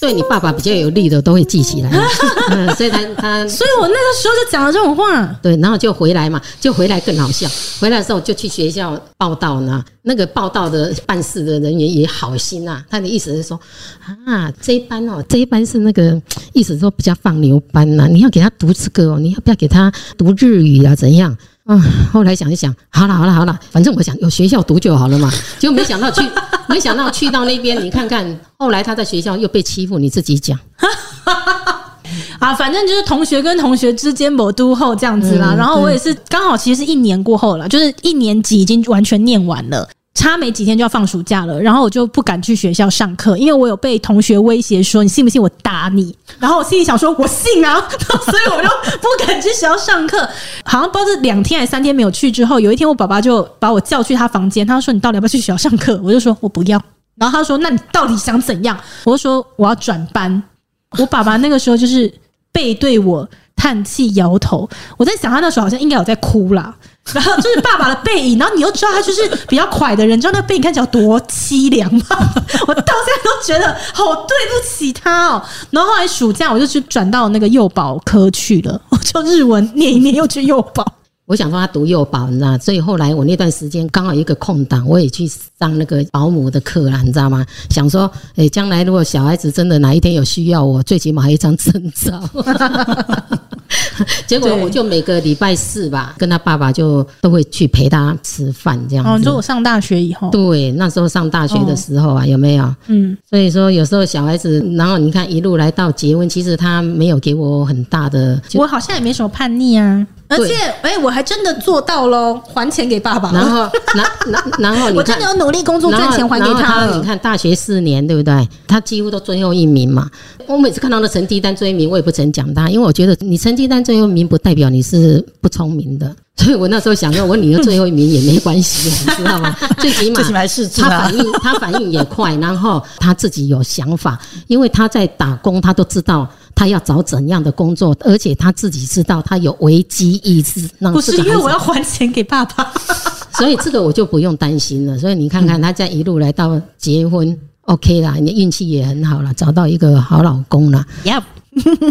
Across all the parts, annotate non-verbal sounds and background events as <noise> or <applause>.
对你爸爸比较有利的都会记起来，<laughs> 嗯，所以他他，所以我那个时候就讲了这种话，对，然后就回来嘛，就回来更好笑。回来的时候就去学校报到呢，那个报到的办事的人员也好心啊，他的意思是说啊，这一班哦，这一班是那个意思说比较放牛班呐，你要给他读这个哦，你要不要给他读日语啊？怎样？嗯，后来想一想，好了好了好了，反正我想有学校读就好了嘛，<laughs> 结果没想到去。没想到去到那边，你看看，后来他在学校又被欺负，你自己讲。<laughs> 啊，反正就是同学跟同学之间某都后这样子啦。然后我也是刚好，其实是一年过后了，就是一年级已经完全念完了。差没几天就要放暑假了，然后我就不敢去学校上课，因为我有被同学威胁说：“你信不信我打你？”然后我心里想说：“我信啊！” <laughs> 所以我就不敢去学校上课。好像不知道是两天还是三天没有去之后，有一天我爸爸就把我叫去他房间，他说：“你到底要不要去学校上课？”我就说：“我不要。”然后他说：“那你到底想怎样？”我就说：“我要转班。”我爸爸那个时候就是背对我叹气摇头。我在想，他那时候好像应该有在哭啦。<laughs> 然后就是爸爸的背影，然后你又知道他就是比较快的人，你知道那背影看起来多凄凉吗？我到现在都觉得好对不起他哦。然后后来暑假我就去转到那个幼保科去了，我就日文念一念，又去幼保。我想说他读幼保，你知道，所以后来我那段时间刚好一个空档，我也去上那个保姆的课啦，你知道吗？想说，诶，将来如果小孩子真的哪一天有需要我，最起码还有一张证照。<laughs> 结果我就每个礼拜四吧，跟他爸爸就都会去陪他吃饭这样子。哦，你说我上大学以后，对，那时候上大学的时候啊，有没有？嗯，所以说有时候小孩子，然后你看一路来到结婚，其实他没有给我很大的，我好像也没什么叛逆啊。而且，哎、欸，我还真的做到喽，还钱给爸爸。然后，然然然后，我真的有努力工作赚钱还给他。你看，大学四年，对不对？他几乎都最后一名嘛。我每次看到的成绩单最后一名，我也不曾讲他，因为我觉得你成绩单最后一名不代表你是不聪明的。所以我那时候想说，我女儿最后一名也没关系，你知道吗？<laughs> 最起码她反应，她反应也快，然后他自己有想法，因为他在打工，他都知道。他要找怎样的工作，而且他自己知道他有危机意识。不是因为我要还钱给爸爸，<laughs> 所以这个我就不用担心了。所以你看看他这样一路来到结婚，嗯，OK 啦，你运气也很好了，找到一个好老公了。Yep，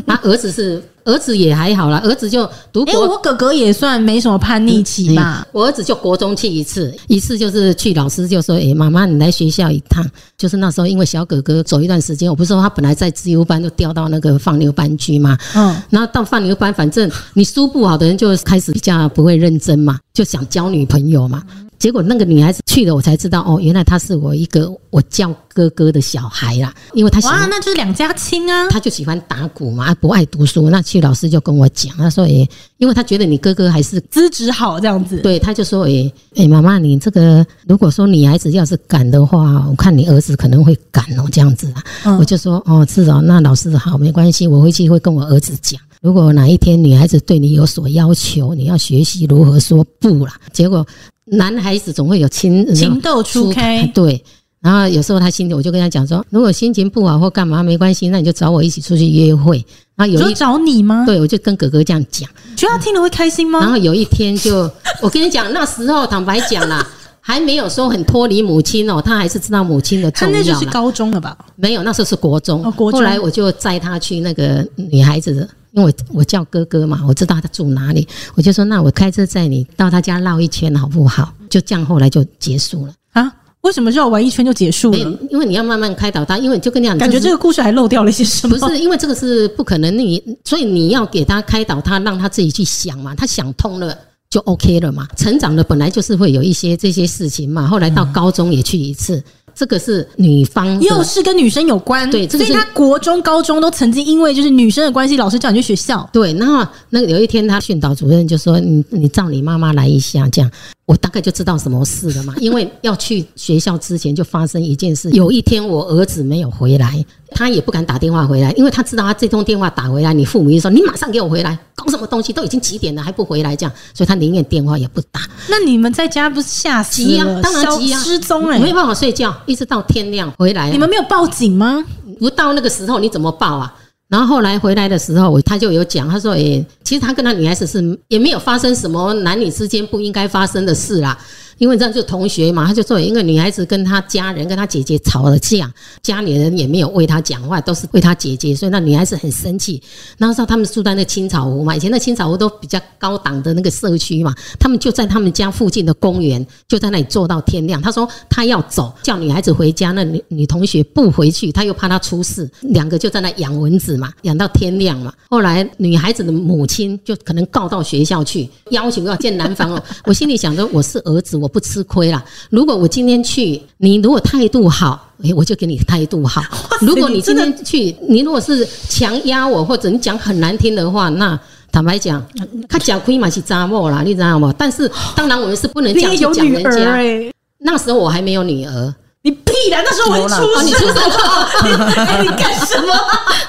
他 <laughs> 儿子是。儿子也还好啦，儿子就读国。欸，我哥哥也算没什么叛逆期吧。嗯，我儿子就国中去一次，一次就是去老师就说：“哎，妈妈，你来学校一趟。”就是那时候，因为小哥哥走一段时间，我不是说他本来在自由班，就调到那个放牛班去嘛。嗯，然后到放牛班，反正你书不好的人就开始比较不会认真嘛，就想交女朋友嘛。结果那个女孩子去了，我才知道哦，原来她是我一个我叫哥哥的小孩啦。因为她喜欢，哇，那就是两家亲啊。她就喜欢打鼓嘛，不爱读书。那去老师就跟我讲，他说：“诶，因为他觉得你哥哥还是资质好这样子。”对，他就说：“诶，诶，妈妈，你这个如果说女孩子要是敢的话，我看你儿子可能会敢哦，这样子啊。嗯”我就说：“哦，是哦，那老师好，没关系，我回去会跟我儿子讲。如果哪一天女孩子对你有所要求，你要学习如何说不啦。”结果。男孩子总会有情情窦初开，对。然后有时候他心情，我就跟他讲说，如果心情不好或干嘛没关系，那你就找我一起出去约会。然后有一找你吗？对，我就跟哥哥这样讲，觉得他听了会开心吗？然后有一天就，我跟你讲，那时候坦白讲啦，<laughs> 还没有说很脱离母亲哦，他还是知道母亲的重要。他那就是高中了吧？没有，那时候是国中。哦，国中。后来我就载他去那个女孩子的。因为我我叫哥哥嘛，我知道他住哪里，我就说，那我开车载你到他家绕一圈好不好？就这样，后来就结束了啊？为什么绕完一圈就结束了？因为你要慢慢开导他，因为你就跟你讲，感觉这个故事还漏掉了一些什么？不是，因为这个是不可能，你所以你要给他开导他，让他自己去想嘛，他想通了就 OK 了嘛。成长的本来就是会有一些这些事情嘛，后来到高中也去一次。这个是女方，又是跟女生有关，对，这个、所以他国中、高中都曾经因为就是女生的关系，老师叫你去学校。对，然后那有一天，他训导主任就说：“你你叫你妈妈来一下，这样。”我大概就知道什么事了嘛，因为要去学校之前就发生一件事。有一天我儿子没有回来，他也不敢打电话回来，因为他知道他这通电话打回来，你父母一说你马上给我回来，搞什么东西？都已经几点了还不回来，这样，所以他宁愿电话也不打。那你们在家不是吓死了？当然急啊，失踪哎，没办法睡觉，一直到天亮回来。你们没有报警吗？不到那个时候你怎么报啊？然后后来回来的时候，他就有讲，他说：“诶，其实他跟他女孩子是也没有发生什么男女之间不应该发生的事啦。因为这样就同学嘛，他就说，因为女孩子跟她家人、跟她姐姐吵了架，家里人也没有为她讲话，都是为她姐姐，所以那女孩子很生气。然后说他们住在那青草湖嘛，以前那青草湖都比较高档的那个社区嘛，他们就在他们家附近的公园，就在那里坐到天亮。他说他要走，叫女孩子回家，那女女同学不回去，他又怕她出事，两个就在那养蚊子嘛，养到天亮嘛。后来女孩子的母亲就可能告到学校去，要求要见男方哦。我心里想着我是儿子，我不吃亏啦。如果我今天去，你如果态度好，诶，我就给你态度好。如果你今天去，你如果是强压我，或者你讲很难听的话，那坦白讲，他讲亏嘛是渣莫啦，你知道吗？但是当然我们是不能这样去讲人家。那时候我还没有女儿。你屁啦！那时候我出生，你出生了，<laughs> 你干什么？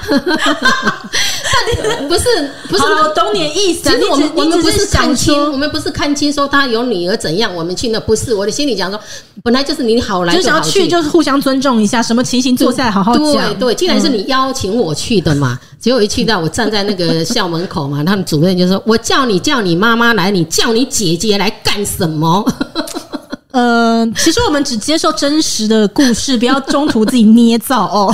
<laughs> 不是不是，我懂你的意思。其实我们我们不是看清，我们不是看清说他有女儿怎样，我们去那不是。我的心里讲说，本来就是你好来就想要去，就是互相尊重一下，什么情形坐下来好好讲。对对，既然是你邀请我去的嘛，结果一去到我站在那个校门口嘛，他们主任就说：“我叫你叫你妈妈来，你叫你姐姐来干什么？” <laughs> 呃，其实我们只接受真实的故事，不要中途自己捏造哦。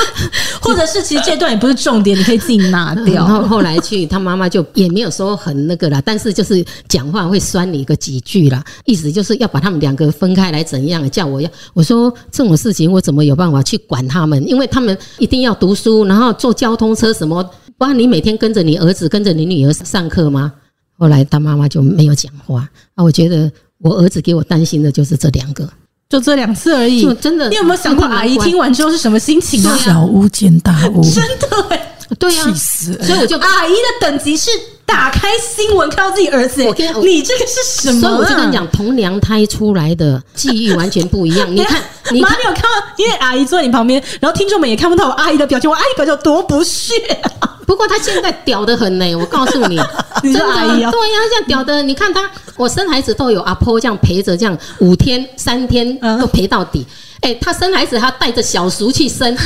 <laughs> 或者是其实这段也不是重点，你可以自己拿掉。<laughs> 然后后来去，他妈妈就也没有说很那个啦，但是就是讲话会酸你个几句啦，意思就是要把他们两个分开来怎样？叫我要我说这种事情我怎么有办法去管他们？因为他们一定要读书，然后坐交通车什么，不然你每天跟着你儿子跟着你女儿上课吗？后来他妈妈就没有讲话啊，我觉得。我儿子给我担心的就是这两个，就这两次而已。真的，你有没有想过阿姨听完之后是什么心情啊？小巫见大巫，真的欸，对呀，气死！所以我就阿姨的等级是打开新闻看到自己儿子，我跟你这个是什么？所以我就跟你讲，同娘胎出来的际遇完全不一样。<laughs> 你看，你妈你有看到？因为阿姨坐在你旁边，然后听众们也看不到我阿姨的表情。我阿姨表情有多不屑。<laughs> 不过她现在屌得很呢，我告诉你，<laughs> 真的，对呀，这样屌的，你看她，我生孩子都有阿婆这样陪着，这样五天三天都陪到底。哎，她生孩子她带着小叔去生，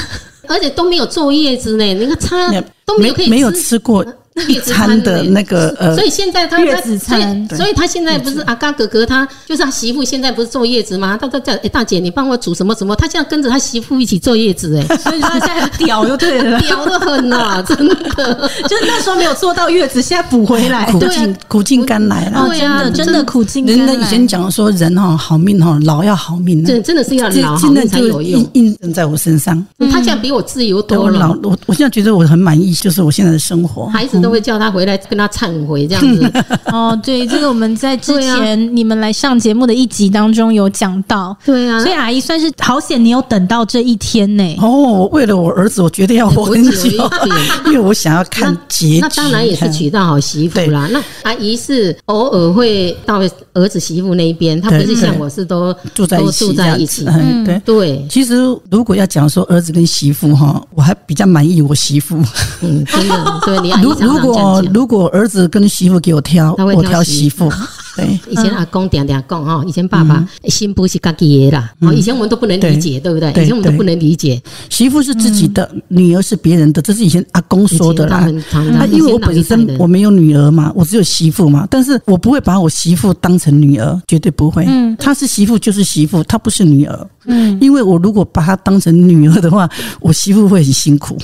而且都没有坐月子呢。你看他都没有可以没有吃过。一餐的那个呃，所以现在他月子餐，所以他现在不是阿嘎哥哥，他就是他媳妇，现在不是坐月子吗？他他叫哎大姐，你帮我煮什么什么？他现在跟着他媳妇一起坐月子哎，所以他现在很屌就对了，屌得很呐，<laughs> 真的，就是那时候没有做到月子，现在补回来，苦尽苦尽甘来了，对呀，真的苦尽甘来。人家以前讲说人哈好命哈，老要好命，真真的是要老好命才有用，印证在我身上。他现在比我自由多了，我我我现在觉得我很满意，就是我现在的生活，孩子都会叫他回来跟他忏悔这样子。<laughs> 哦，对，这个我们在之前你们来上节目的一集当中有讲到，对啊，所以阿姨算是好险，你有等到这一天呢。哦，为了我儿子，我决定要活很久，<laughs> 因为我想要看结局。那当然也是娶到好媳妇啦。那阿姨是偶尔会到儿子媳妇那一边，他不是像我是都住在一起，住在一起。嗯，对对。其实如果要讲说儿子跟媳妇哈，我还比较满意我媳妇。嗯，真的，对你阿姨常常讲讲。如果儿子跟媳妇给我挑，我挑媳妇。对，以前阿公点点讲哈，以前爸爸心不是自己的啦。以前我们都不能理解，对不对？以前我们都不能理解，媳妇是自己的，女儿是别人的，这是以前阿公说的啦。他因为我本身我没有女儿嘛，我只有媳妇嘛，但是我不会把我媳妇当成女儿，绝对不会。嗯，她是媳妇就是媳妇，她不是女儿。嗯，因为我如果把她当成女儿的话，我媳妇会很辛苦。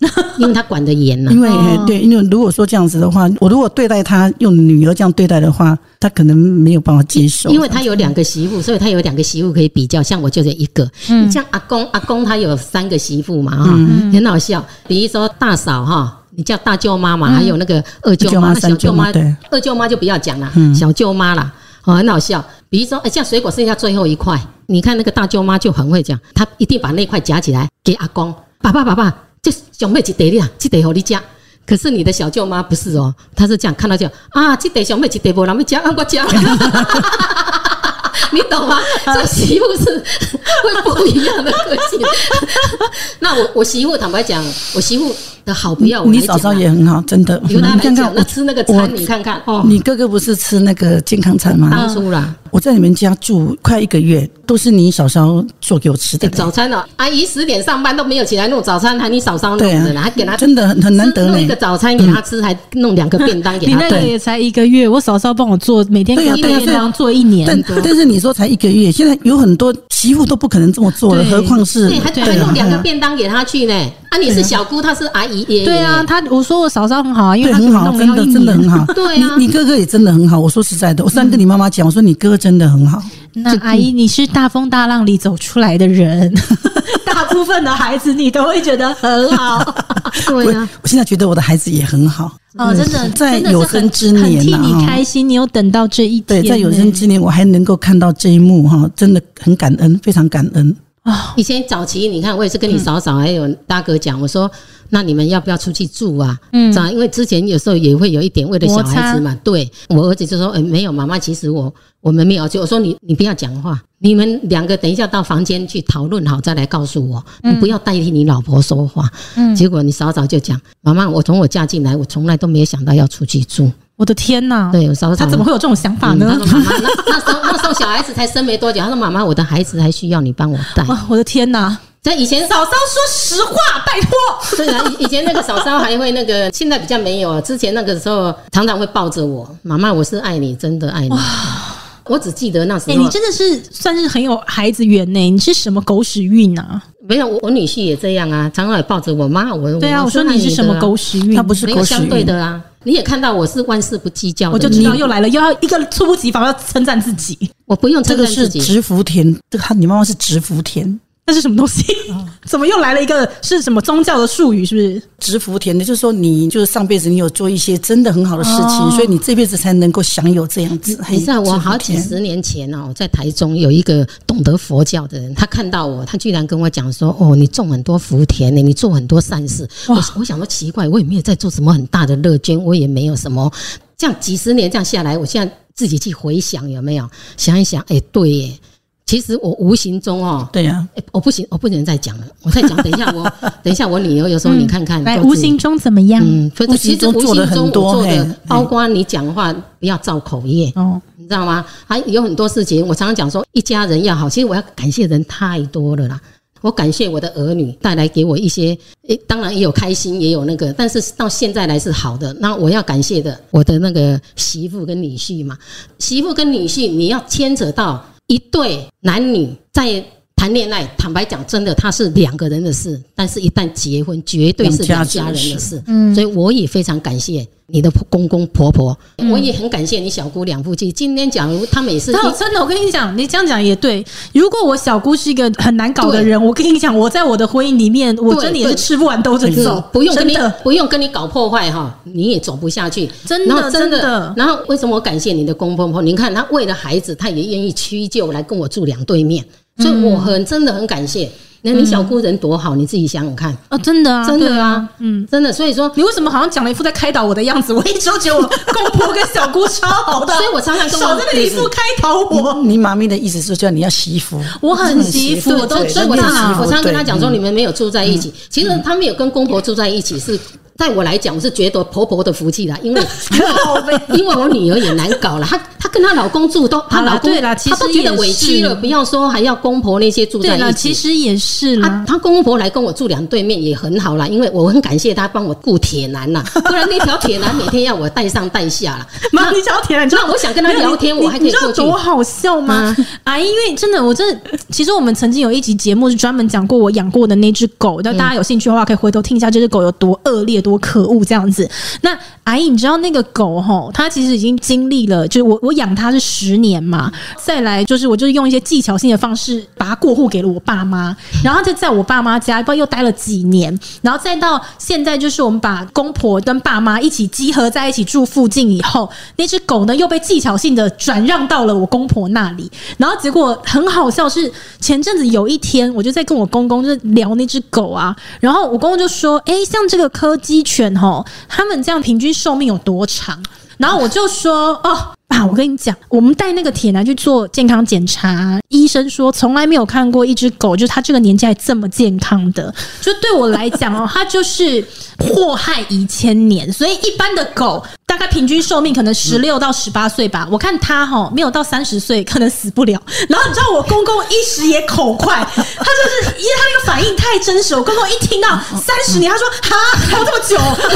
<laughs> 因为他管得严呐，因为对，因为如果说这样子的话，我如果对待他用女儿这样对待的话，他可能没有办法接受。因为他有两个媳妇，所以他有两个媳妇可以比较。像我就这一个，嗯，像阿公，阿公他有三个媳妇嘛，哈，很好笑。比如说大嫂哈，你叫大舅妈嘛，还有那个二舅妈、小舅妈，对，二舅妈就不要讲了，小舅妈啦，哦，很好笑。比如说，哎，像水果剩下最后一块，你看那个大舅妈就很会讲，她一定把那块夹起来给阿公，爸爸，爸爸。就想买一袋啦，这袋给你吃。可是你的小舅妈不是哦，她是这样看到就啊，这袋想买一袋不让你吃，让我吃。<laughs> 你懂吗？这媳妇是会不一样的个性。<laughs> 那我我媳妇坦白讲，我媳妇的好不要我。你嫂嫂也很好，真的。有他来讲，我吃那个餐，你看看哦。你哥哥不是吃那个健康餐吗？当初啦，我在你们家住快一个月，都是你嫂嫂做给我吃的早餐哦。阿姨十点上班都没有起来弄早餐，还你嫂嫂弄的啦，还给他真的很很难得弄一个早餐给她吃，还弄两个便当给他。你那个也才一个月，我嫂嫂帮我做，每天给他便当做一年。但但是你说才一个月，现在有很多媳妇都不可能这么做了，何况是对，还还弄两个便当给她去呢。啊，你是小姑，她是阿姨爷。对啊，她我说我嫂嫂很好啊，因为很好，真的真的很好。对啊，你哥哥也真的很好。我说实在的，我刚跟你妈妈讲，我说你哥哥真的很好。那阿姨，你是大风大浪里走出来的人，<laughs> 大部分的孩子你都会觉得很好。<laughs> 对啊，我现在觉得我的孩子也很好。哦，真的，在有生之年，替你开心，你有等到这一天。对，在有生之年，我还能够看到这一幕哈，真的很感恩，非常感恩。以前早期，你看我也是跟你嫂嫂还有大哥讲，我说那你们要不要出去住啊？嗯，因为之前有时候也会有一点为了小孩子嘛。对，我儿子就说：“哎，没有，妈妈，其实我我们没有。”就我说你你不要讲话，你们两个等一下到房间去讨论好再来告诉我，你不要代替你老婆说话。嗯，结果你嫂嫂就讲：“妈妈，我从我嫁进来，我从来都没有想到要出去住。”我的天呐！对，我嫂嫂他怎么会有这种想法呢？他说：“妈妈，那 <laughs> 那时候那时候小孩子才生没多久。”他说：“妈妈，我的孩子还需要你帮我带。”我的天呐！在以前，嫂嫂说实话，拜托。对啊，以前那个嫂嫂还会那个，现在比较没有。之前那个时候，常常会抱着我，妈妈，我是爱你，真的爱你。我只记得那时候，你真的是算是很有孩子缘呢。你是什么狗屎运啊？没有，我我女婿也这样啊，常常也抱着我妈。我对啊，我说你是什么狗屎运？他不是狗屎运，相对的啊。你也看到我是万事不计较，我就知道又来了，又要一个猝不及防要称赞自己。我不用称赞自己，这个是直福田，这个他你妈妈是直福田。那是什么东西？怎么又来了一个是什么宗教的术语？是不是植福田的？就是说你就是上辈子你有做一些真的很好的事情，所以你这辈子才能够享有这样子。你知道我好几十年前哦，在台中有一个懂得佛教的人，他看到我，他居然跟我讲说：“哦，你种很多福田呢，你做很多善事。”我我想说奇怪，我也没有在做什么很大的乐捐，我也没有什么这样几十年这样下来，我现在自己去回想有没有想一想？哎，对耶。其实我无形中哦，对呀，我不行，我不能再讲了。我再讲，<laughs> 等一下我，等一下我女儿有时候你看看，来无形中怎么样？嗯，其实无形中做的很多，包括你讲话不要造口业哦，你知道吗？还有很多事情，我常常讲说一家人要好，其实我要感谢人太多了啦。我感谢我的儿女带来给我一些，诶，当然也有开心，也有那个，但是到现在来是好的。那我要感谢的我的那个媳妇跟女婿嘛，媳妇跟女婿你要牵扯到。一对男女在谈恋爱，坦白讲，真的他是两个人的事，但是一旦结婚，绝对是两家人的事。嗯，所以我也非常感谢你的公公婆婆，我也很感谢你小姑两夫妻。今天假如他们也是，真的，我跟你讲，你这样讲也对。如果我小姑是一个很难搞的人，我跟你讲，我在我的婚姻里面，我真的也是吃不完兜着走，不用跟你不用跟你搞破坏哈，你也走不下去。真的，真的。然后为什么我感谢你的公公婆婆？你看他为了孩子，他也愿意屈就来跟我住两对面。所以我很真的很感谢，那你小姑人多好，你自己想想看哦，真的啊，真的啊，嗯，真的。所以说，你为什么好像讲了一副在开导我的样子？我一直都觉得我公婆跟小姑超好的，所以我常常少在那里一副开导我。你妈咪的意思是叫你要惜福，我很惜福，我都所以我常常我常常跟她讲说，你们没有住在一起，其实他们有跟公婆住在一起是。在我来讲，我是觉得婆婆的福气啦，因为 <laughs> 因为我女儿也难搞了，她她跟她老公住都，她老公她都觉得委屈了，不要说还要公婆那些住在一起，其实也是啦。她公婆来跟我住两对面也很好啦，因为我很感谢她帮我雇铁男呐，<laughs> 不然那条铁男每天要我带上带下啦。妈，你讲铁男，那我想跟他聊天，我还可以过去。多好笑吗？啊，因为真的，我真的，其实我们曾经有一集节目是专门讲过我养过的那只狗，那大家有兴趣的话可以回头听一下，这只狗有多恶劣。多可恶这样子，那阿姨，你知道那个狗吼，它其实已经经历了，就是我我养它是十年嘛，再来就是我就是用一些技巧性的方式把它过户给了我爸妈，然后就在我爸妈家不知道又待了几年，然后再到现在就是我们把公婆跟爸妈一起集合在一起住附近以后，那只狗呢又被技巧性的转让到了我公婆那里，然后结果很好笑是前阵子有一天我就在跟我公公就聊那只狗啊，然后我公公就说，哎，像这个柯基。一犬吼，他们这样平均寿命有多长？然后我就说哦。爸，我跟你讲，我们带那个铁男去做健康检查，医生说从来没有看过一只狗，就是它这个年纪还这么健康的。就对我来讲哦，它就是祸害一千年，所以一般的狗大概平均寿命可能十六到十八岁吧。我看他哈没有到三十岁可能死不了。然后你知道我公公一时也口快，他就是因为他那个反应太真实。我公公一听到三十年，他说哈还有这么久，<laughs>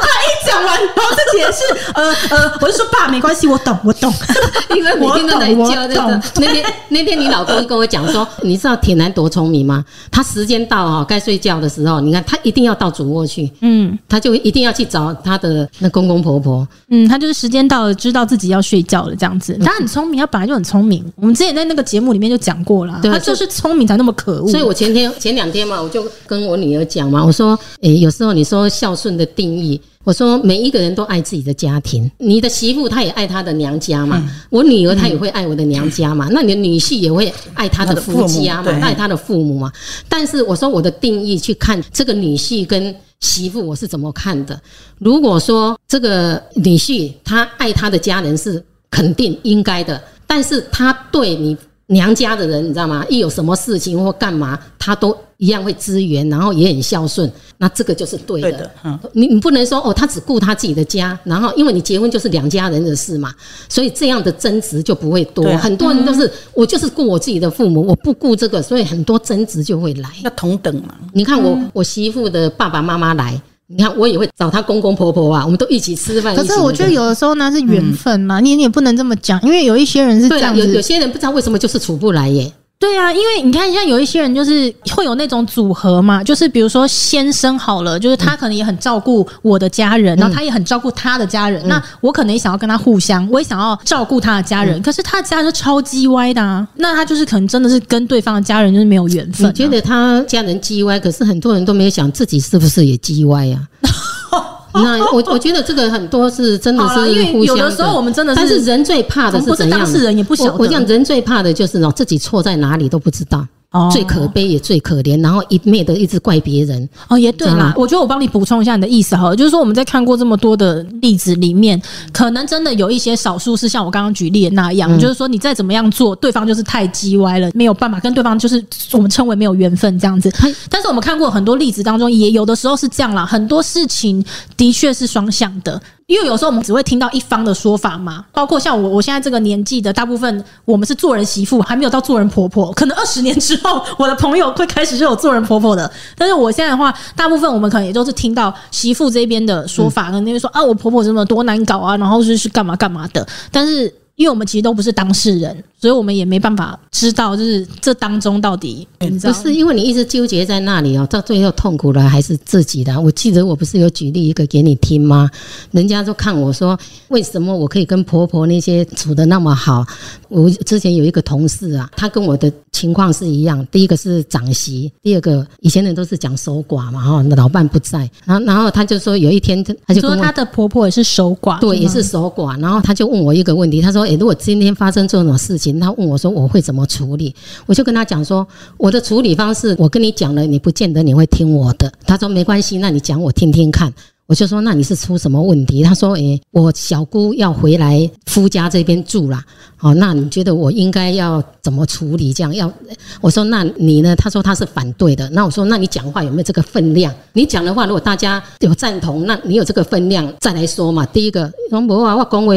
他一讲完，然后自己也是呃呃，我就说爸没关系，我懂我懂，<laughs> 因为每天都来教这个。那天那天你老公跟我讲说，你知道铁男多聪明吗？他时间到哈该睡觉的时候，你看他一定要到主卧去，嗯，他就一定要去找他的那公公婆婆婆，嗯，他就是时间到了，知道自己要睡觉了这样子。他很聪明，他本来就很聪明。我们之前在那个节目里面就讲过了，他就是聪明才那么可恶。所以我前天前两天嘛，我就跟我女儿讲嘛，我说，诶，有时候你说孝顺的定义。我说每一个人都爱自己的家庭，你的媳妇她也爱她的娘家嘛，我女儿她也会爱我的娘家嘛，那你的女婿也会爱他的夫家嘛，爱他的父母嘛。但是我说我的定义去看这个女婿跟媳妇，我是怎么看的？如果说这个女婿他爱他的家人是肯定应该的，但是他对你。娘家的人，你知道吗？一有什么事情或干嘛，他都一样会支援，然后也很孝顺。那这个就是对的。对的，嗯，你你不能说哦，他只顾他自己的家，然后因为你结婚就是两家人的事嘛，所以这样的争执就不会多。啊、很多人都是、嗯、我就是顾我自己的父母，我不顾这个，所以很多争执就会来。要同等嘛？你看我我媳妇的爸爸妈妈来。你看，我也会找他公公婆婆啊，我们都一起吃饭。可是我觉得有的时候呢是缘分嘛，你你也不能这么讲，因为有一些人是这样子，有有些人不知道为什么就是处不来耶。对啊，因为你看，像有一些人就是会有那种组合嘛，就是比如说先生好了，就是他可能也很照顾我的家人，然后他也很照顾他的家人，那我可能也想要跟他互相，我也想要照顾他的家人，可是他的家人是超鸡歪的啊，那他就是可能真的是跟对方的家人就是没有缘分。你觉得他家人鸡歪，可是很多人都没有想自己是不是也鸡歪呀？<laughs> <laughs> 那我我觉得这个很多是真的是互相的，有的时候我们真的是，但是人最怕的是怎样？当事人也不晓得。我讲人最怕的就是哦，自己错在哪里都不知道。哦，最可悲也最可怜，然后一昧的一直怪别人。哦，也对啦。我觉得我帮你补充一下你的意思哈，就是说我们在看过这么多的例子里面，可能真的有一些少数是像我刚刚举例的那样，嗯、就是说你再怎么样做，对方就是太叽歪了，没有办法跟对方就是我们称为没有缘分这样子。但是我们看过很多例子当中，也有的时候是这样啦，很多事情的确是双向的。因为有时候我们只会听到一方的说法嘛，包括像我，我现在这个年纪的大部分，我们是做人媳妇，还没有到做人婆婆。可能二十 <laughs> 年之后，我的朋友会开始是有做人婆婆的。但是我现在的话，大部分我们可能也都是听到媳妇这边的说法，可能那边说啊，我婆婆怎么多难搞啊，然后就是干嘛干嘛的。但是。因为我们其实都不是当事人，所以我们也没办法知道，就是这当中到底。不是因为你一直纠结在那里哦，到最后痛苦的还是自己的。我记得我不是有举例一个给你听吗？人家就看我说，为什么我可以跟婆婆那些处的那么好？我之前有一个同事啊，她跟我的情况是一样。第一个是长媳，第二个以前人都是讲守寡嘛，哈，老伴不在，然后然后他就说有一天她就说她的婆婆也是守寡，对，也是守寡。然后她就问我一个问题，她说。哎如果今天发生这种事情，他问我说我会怎么处理，我就跟他讲说我的处理方式，我跟你讲了，你不见得你会听我的。他说没关系，那你讲我听听看。我就说那你是出什么问题？他说诶，我小姑要回来夫家这边住啦。哦，那你觉得我应该要怎么处理？这样要我说那你呢？他说他是反对的。那我说那你讲话有没有这个分量？你讲的话，如果大家有赞同，那你有这个分量再来说嘛。第一个，我无啊，我讲话。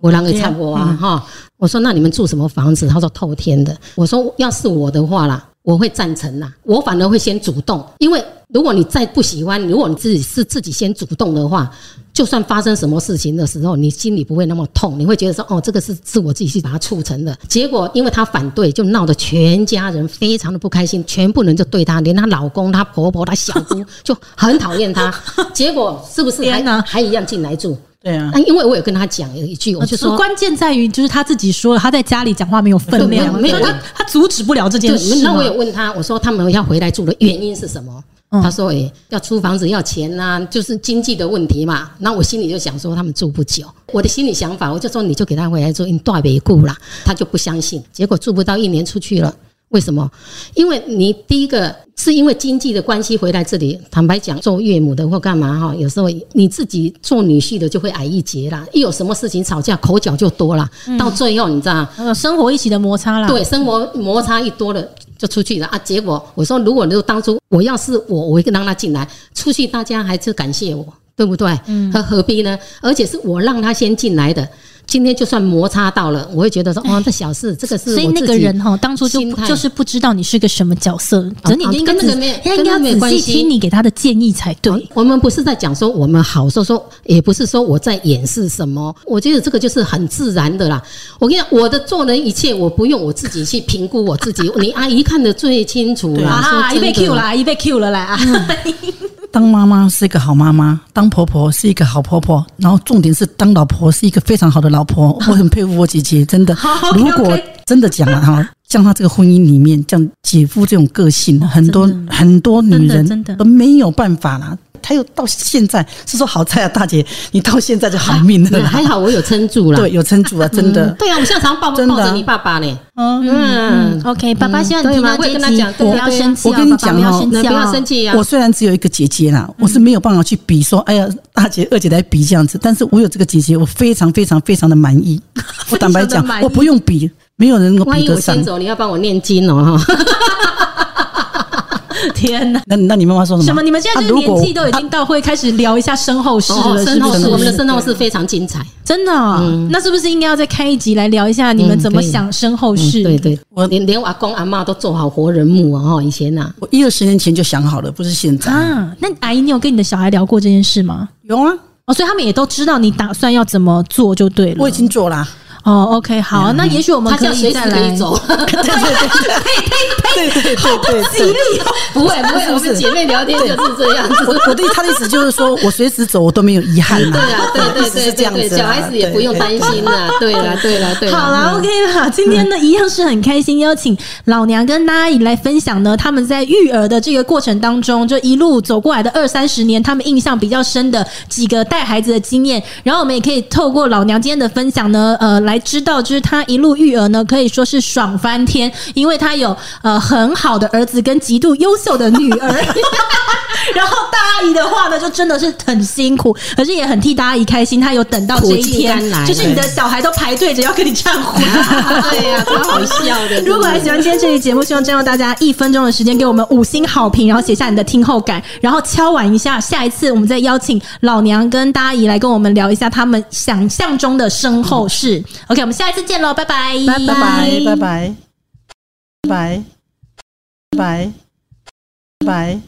我啷个差不多啊？哈！我说那你们住什么房子？他说透天的。我说要是我的话啦，我会赞成啦。我反而会先主动，因为如果你再不喜欢，如果你自己是自己先主动的话，就算发生什么事情的时候，你心里不会那么痛，你会觉得说哦，这个是是我自己去把它促成的。结果因为他反对，就闹得全家人非常的不开心，全部人就对他，连她老公、她婆婆、她小姑就很讨厌她。<laughs> 结果是不是还 <laughs> 还一样进来住？对啊，因为我有跟他讲一句，我就说关键在于就是他自己说了，他在家里讲话没有分量，没有他他阻止不了这件事。那我有问他，我说他们要回来住的原因是什么？他说：“诶，要租房子要钱呐，就是经济的问题嘛。”那我心里就想说他们住不久，我的心里想法我就说你就给他回来住，因为大北固啦，他就不相信。结果住不到一年出去了。为什么？因为你第一个是因为经济的关系回来这里，坦白讲，做岳母的或干嘛哈，有时候你自己做女婿的就会矮一截啦。一有什么事情吵架，口角就多了，到最后你知道，生活一起的摩擦啦。对，生活摩擦一多了就出去了啊。结果我说，如果就当初我要是我，我会让他进来，出去大家还是感谢我，对不对？嗯，何何必呢？而且是我让他先进来的。今天就算摩擦到了，我会觉得说，哇，这小事，这个是所以那个人哈，当初就就是不知道你是个什么角色，整体应该跟那个没，应该仔细听你给他的建议才对。我们不是在讲说我们好说说，也不是说我在掩饰什么，我觉得这个就是很自然的啦。我跟你讲，我的做人一切，我不用我自己去评估我自己，你阿姨看得最清楚啦。啊，一被 Q 了，一被 Q 了来啊！当妈妈是一个好妈妈，当婆婆是一个好婆婆，然后重点是当老婆是一个非常好的老婆。我很佩服我姐姐，真的。如果真的讲了哈，像她这个婚姻里面，像姐夫这种个性，很多很多女人都没有办法啦。他又到现在是说好在啊，大姐，你到现在就好命了，<laughs> 还好我有撑住了，对，有撑住了，真的。对啊，我现在常抱抱着你爸爸呢。嗯，OK，爸爸希望你听到这一集，不要生气，我跟你讲哦，不要生气啊。我虽然只有一个姐姐啦，我是没有办法去比说，哎呀，大姐、二姐来比这样子，但是我有这个姐姐，我非常非常非常的满意。<laughs> 我坦白讲，我不用比，没有人能够比得上。万一我先走，你要帮我念经哦，哈。<laughs> 天哪！那那你妈妈说什么？什么？你们现在这个年纪都已经到会开始聊一下身后事了，身后事，我们的身后事非常精彩，真的。那是不是应该要再开一集来聊一下你们怎么想身后事？对对，我连连我阿公阿妈都做好活人墓啊！哈，以前呐，我一二十年前就想好了，不是现在啊。那阿姨，你有跟你的小孩聊过这件事吗？有啊。哦，所以他们也都知道你打算要怎么做就对了。我已经做了。哦，OK，好，那也许我们可以再来走，对 <laughs> 对对，呸呸呸，好不吉利哦！不会不会，我们姐妹聊天就是这样子。我我对他的意思就是说，我随时走，我都没有遗憾。对啊，对对对，是这样子。小孩子也不用担心了。对了对了对。好了，OK 了。今天呢，一样是很开心，邀请老娘跟大阿姨来分享呢，他们在育儿的这个过程当中，就一路走过来的二三十年，他们印象比较深的几个带孩子的经验。然后我们也可以透过老娘今天的分享呢，呃，来。知道，就是他一路育儿呢，可以说是爽翻天，因为他有呃很好的儿子跟极度优秀的女儿。<laughs> 然后大阿姨的话呢，就真的是很辛苦，可是也很替大阿姨开心，她有等到这一天，就是你的小孩都排队着要跟你忏悔。对 <laughs> 呀，超好笑的。如果还喜欢今天这期节目，希望占用大家一分钟的时间，给我们五星好评，然后写下你的听后感，然后敲碗一下，下一次我们再邀请老娘跟大阿姨来跟我们聊一下他们想象中的身后事。OK，我们下一次见喽，拜拜，拜拜，拜拜，拜拜，拜拜。